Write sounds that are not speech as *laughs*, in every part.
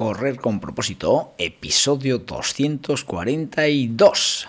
Correr con propósito, episodio 242.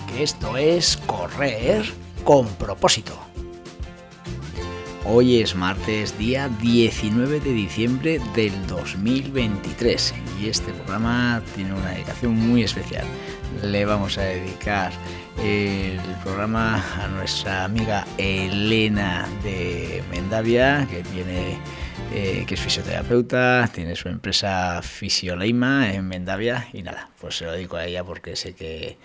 que esto es correr con propósito. Hoy es martes, día 19 de diciembre del 2023 y este programa tiene una dedicación muy especial. Le vamos a dedicar el programa a nuestra amiga Elena de Mendavia, que viene eh, que es fisioterapeuta, tiene su empresa Fisioleima en Mendavia y nada, pues se lo dedico a ella porque sé que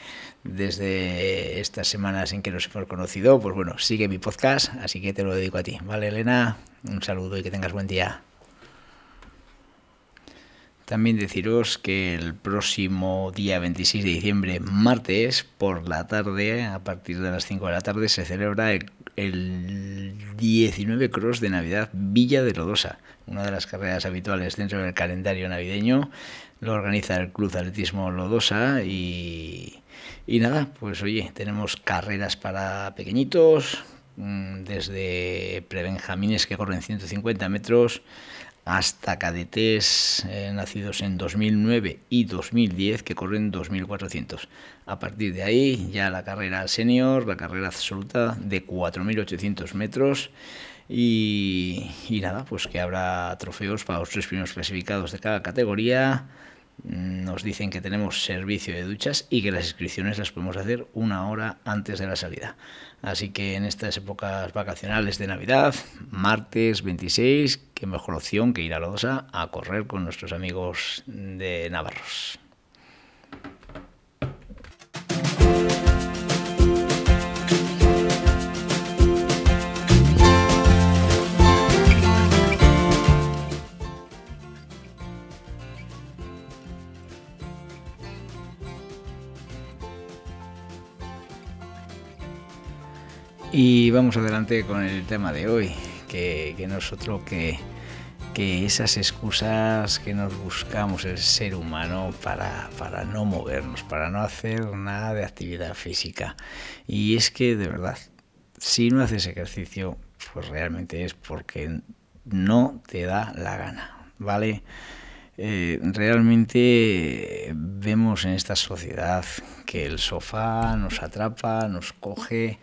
desde estas semanas en que nos hemos conocido, pues bueno, sigue mi podcast, así que te lo dedico a ti. Vale, Elena, un saludo y que tengas buen día. También deciros que el próximo día 26 de diciembre, martes, por la tarde, a partir de las 5 de la tarde, se celebra el, el 19 Cross de Navidad Villa de Lodosa, una de las carreras habituales dentro del calendario navideño. Lo organiza el Club Atletismo Lodosa y, y nada, pues oye, tenemos carreras para pequeñitos, mm, desde prebenjamines que corren 150 metros hasta cadetes eh, nacidos en 2009 y 2010 que corren 2400. A partir de ahí ya la carrera senior, la carrera absoluta de 4800 metros y, y nada, pues que habrá trofeos para los tres primeros clasificados de cada categoría. Nos dicen que tenemos servicio de duchas y que las inscripciones las podemos hacer una hora antes de la salida. Así que en estas épocas vacacionales de Navidad, martes 26, qué mejor opción que ir a Lodosa a correr con nuestros amigos de Navarros. Y vamos adelante con el tema de hoy, que, que no es otro que, que esas excusas que nos buscamos el ser humano para, para no movernos, para no hacer nada de actividad física. Y es que de verdad, si no haces ejercicio, pues realmente es porque no te da la gana, ¿vale? Eh, realmente vemos en esta sociedad que el sofá nos atrapa, nos coge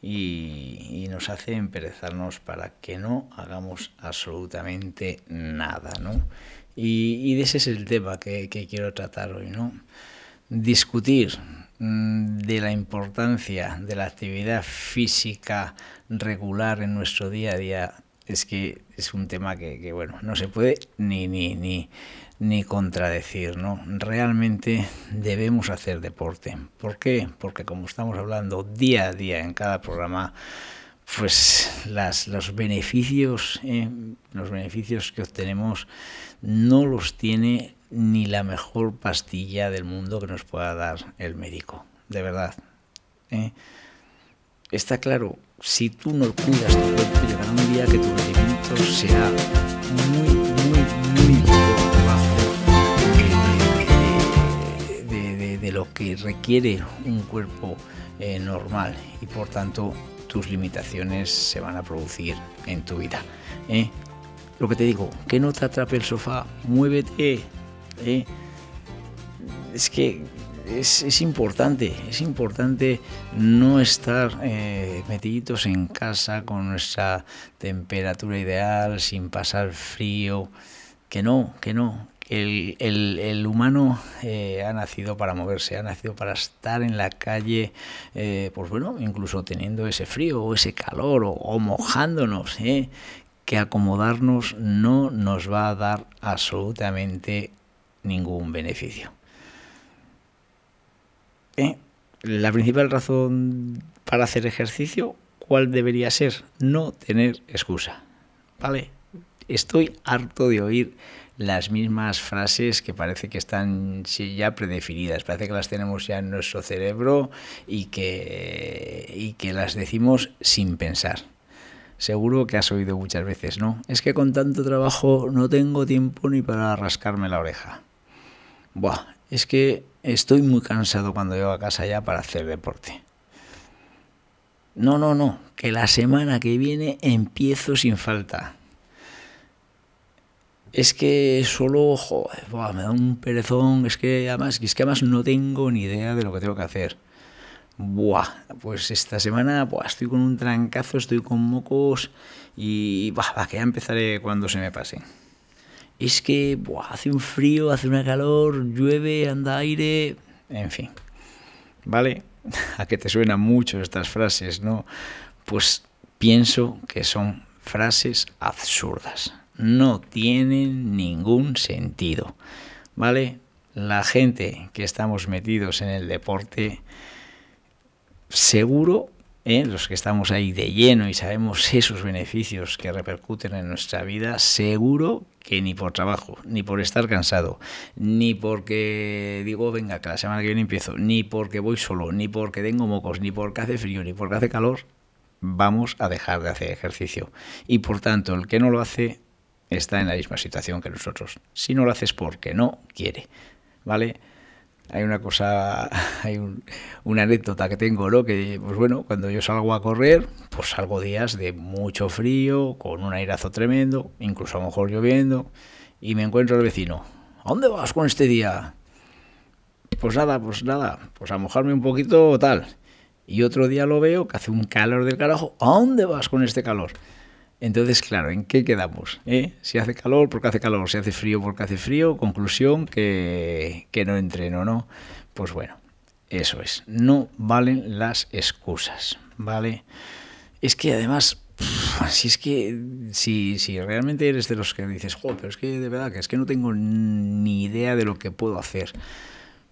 y, nos hace emperezarnos para que no hagamos absolutamente nada, ¿no? Y, ese es el tema que, que quiero tratar hoy, ¿no? Discutir mm, de la importancia de la actividad física regular en nuestro día a día es que es un tema que, que bueno, no se puede ni, ni, ni, ni contradecir, ¿no? Realmente debemos hacer deporte. ¿Por qué? Porque como estamos hablando día a día en cada programa, pues las, los beneficios, eh, los beneficios que obtenemos no los tiene ni la mejor pastilla del mundo que nos pueda dar el médico, de verdad. ¿eh? Está claro, si tú no cuidas tu cuerpo, llegará un día que tu rendimiento será muy, muy, muy por debajo de, de, de, de, lo que requiere un cuerpo eh, normal y por tanto tus limitaciones se van a producir en tu vida. ¿eh? Lo que te digo, que no te atrape el sofá, muévete. ¿eh? Es que es, importante, es importante no estar eh, metiditos en casa con nuestra temperatura ideal, sin pasar frío, que no, que no. El, el, el humano eh, ha nacido para moverse, ha nacido para estar en la calle, eh, pues bueno, incluso teniendo ese frío o ese calor o, o mojándonos, ¿eh? que acomodarnos no nos va a dar absolutamente ningún beneficio. ¿Eh? La principal razón para hacer ejercicio, ¿cuál debería ser? No tener excusa. ¿Vale? Estoy harto de oír las mismas frases que parece que están ya predefinidas, parece que las tenemos ya en nuestro cerebro y que, y que las decimos sin pensar. Seguro que has oído muchas veces, ¿no? Es que con tanto trabajo no tengo tiempo ni para rascarme la oreja. Buah, es que estoy muy cansado cuando llego a casa ya para hacer deporte. No, no, no, que la semana que viene empiezo sin falta. Es que solo, joder, me da un perezón, es que además, es que además no tengo ni idea de lo que tengo que hacer. Buah, pues esta semana buah, estoy con un trancazo, estoy con mocos y va, que ya empezaré cuando se me pase. Es que hace un frío, hace una calor, llueve, anda aire, en fin. ¿Vale? *laughs* a que te suenan mucho estas frases, ¿no? Pues pienso que son frases absurdas. No tienen ningún sentido. ¿Vale? La gente que estamos metidos en el deporte, seguro ¿eh? los que estamos ahí de lleno y sabemos esos beneficios que repercuten en nuestra vida, seguro que ni por trabajo, ni por estar cansado, ni porque digo, venga, que la semana que viene empiezo, ni porque voy solo, ni porque tengo mocos, ni porque hace frío, ni porque hace calor, vamos a dejar de hacer ejercicio. Y por tanto, el que no lo hace está en la misma situación que nosotros. Si no lo haces porque no quiere, ¿vale? Hay una cosa, *laughs* hay una anécdota que tengo, ¿no? Que, pues bueno, cuando yo salgo a correr, pues salgo días de mucho frío, con un airazo tremendo, incluso a lo mejor lloviendo, y me encuentro al vecino. ¿A dónde vas con este día? Pues nada, pues nada, pues a mojarme un poquito tal. Y otro día lo veo que hace un calor del carajo. ¿A dónde vas con este calor? Entonces, claro, ¿en qué quedamos? ¿Eh? Si hace calor, porque hace calor, si hace frío, porque hace frío, conclusión que, que no entreno, ¿no? Pues bueno, eso es, no valen las excusas, ¿vale? Es que además, si es que, si, si realmente eres de los que dices, joder, pero es que de verdad que es que no tengo ni idea de lo que puedo hacer,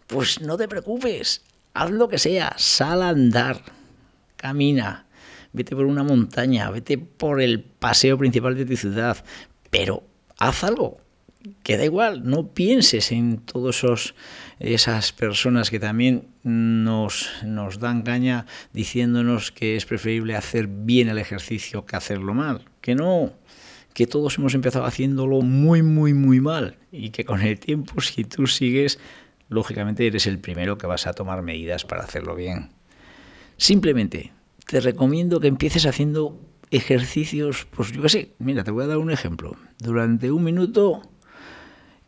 pues no te preocupes, haz lo que sea, sal a andar, camina, vete por una montaña, vete por el paseo principal de tu ciudad, pero haz algo, que da igual, no pienses en todas esas personas que también nos, nos dan caña diciéndonos que es preferible hacer bien el ejercicio que hacerlo mal, que no, que todos hemos empezado haciéndolo muy, muy, muy mal y que con el tiempo si tú sigues, lógicamente eres el primero que vas a tomar medidas para hacerlo bien. Simplemente te recomiendo que empieces haciendo ejercicios, pues yo qué sé, mira, te voy a dar un ejemplo. Durante un minuto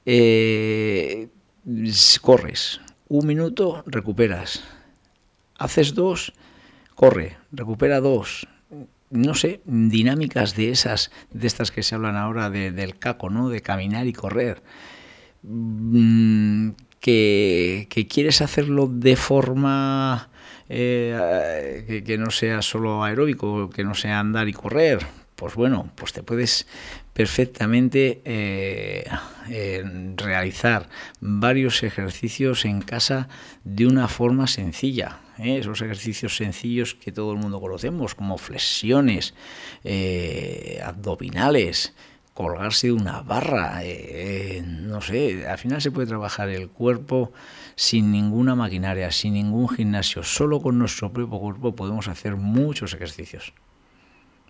eh, corres, un minuto recuperas, haces dos, corre, recupera dos. No sé, dinámicas de esas, de estas que se hablan ahora del caco, ¿no? De caminar y correr. Mm, que, que quieres hacerlo de forma eh, que, no sea solo aeróbico, que no sea andar y correr, pues bueno, pues te puedes perfectamente eh, realizar varios ejercicios en casa de una forma sencilla. ¿eh? Esos ejercicios sencillos que todo el mundo conocemos, como flexiones, abdominales, colgarse de una barra, eh, no sé, al final se puede trabajar el cuerpo sin ninguna maquinaria, sin ningún gimnasio, solo con nuestro propio cuerpo podemos hacer muchos ejercicios.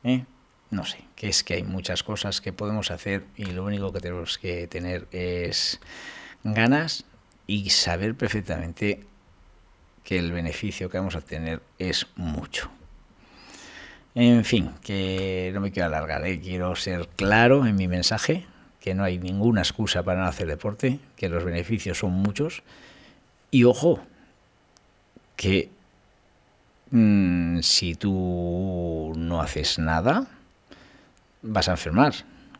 ¿Eh? No sé, que es que hay muchas cosas que podemos hacer y lo único que tenemos que tener es ganas y saber perfectamente que el beneficio que vamos a tener es mucho. En fin, que no me quiero alargar, ¿eh? quiero ser claro en mi mensaje, que no hay ninguna excusa para no hacer deporte, que los beneficios son muchos. Y ojo, que mm, si tú no haces nada, vas a enfermar.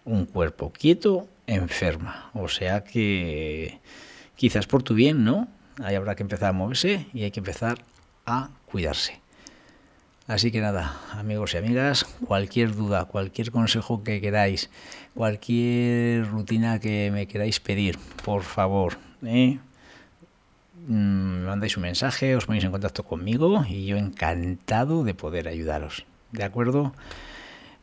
Un cuerpo quieto enferma. O sea que quizás por tu bien, ¿no? Ahí habrá que empezar a moverse y hay que empezar a cuidarse. Así que nada, amigos y amigas, cualquier duda, cualquier consejo que queráis, cualquier rutina que me queráis pedir, por favor, ¿eh? mm, me mandáis un mensaje, os ponéis en contacto conmigo y yo encantado de poder ayudaros. ¿De acuerdo?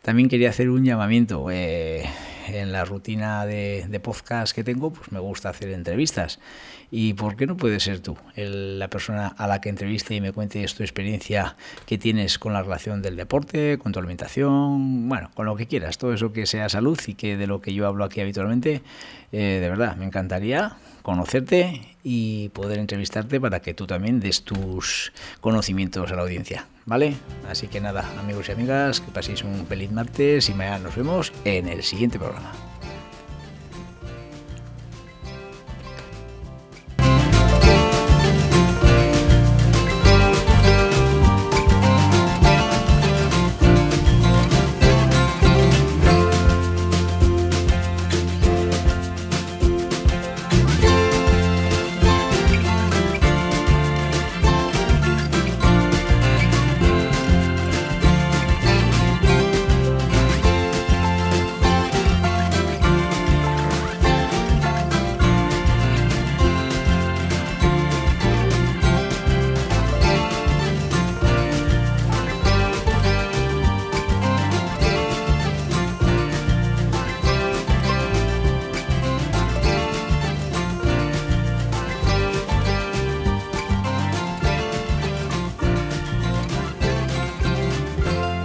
También quería hacer un llamamiento. Eh, en la rutina de, podcast que tengo, pues me gusta hacer entrevistas. ¿Y por qué no puedes ser tú la persona a la que entreviste y me cuentes tu experiencia que tienes con la relación del deporte, con tu alimentación, bueno, con lo que quieras, todo eso que sea salud y que de lo que yo hablo aquí habitualmente, eh, de verdad, me encantaría conocerte y poder entrevistarte para que tú también des tus conocimientos a la audiencia, ¿vale? Así que nada, amigos y amigas, que paséis un feliz martes y mañana nos vemos en el siguiente programa.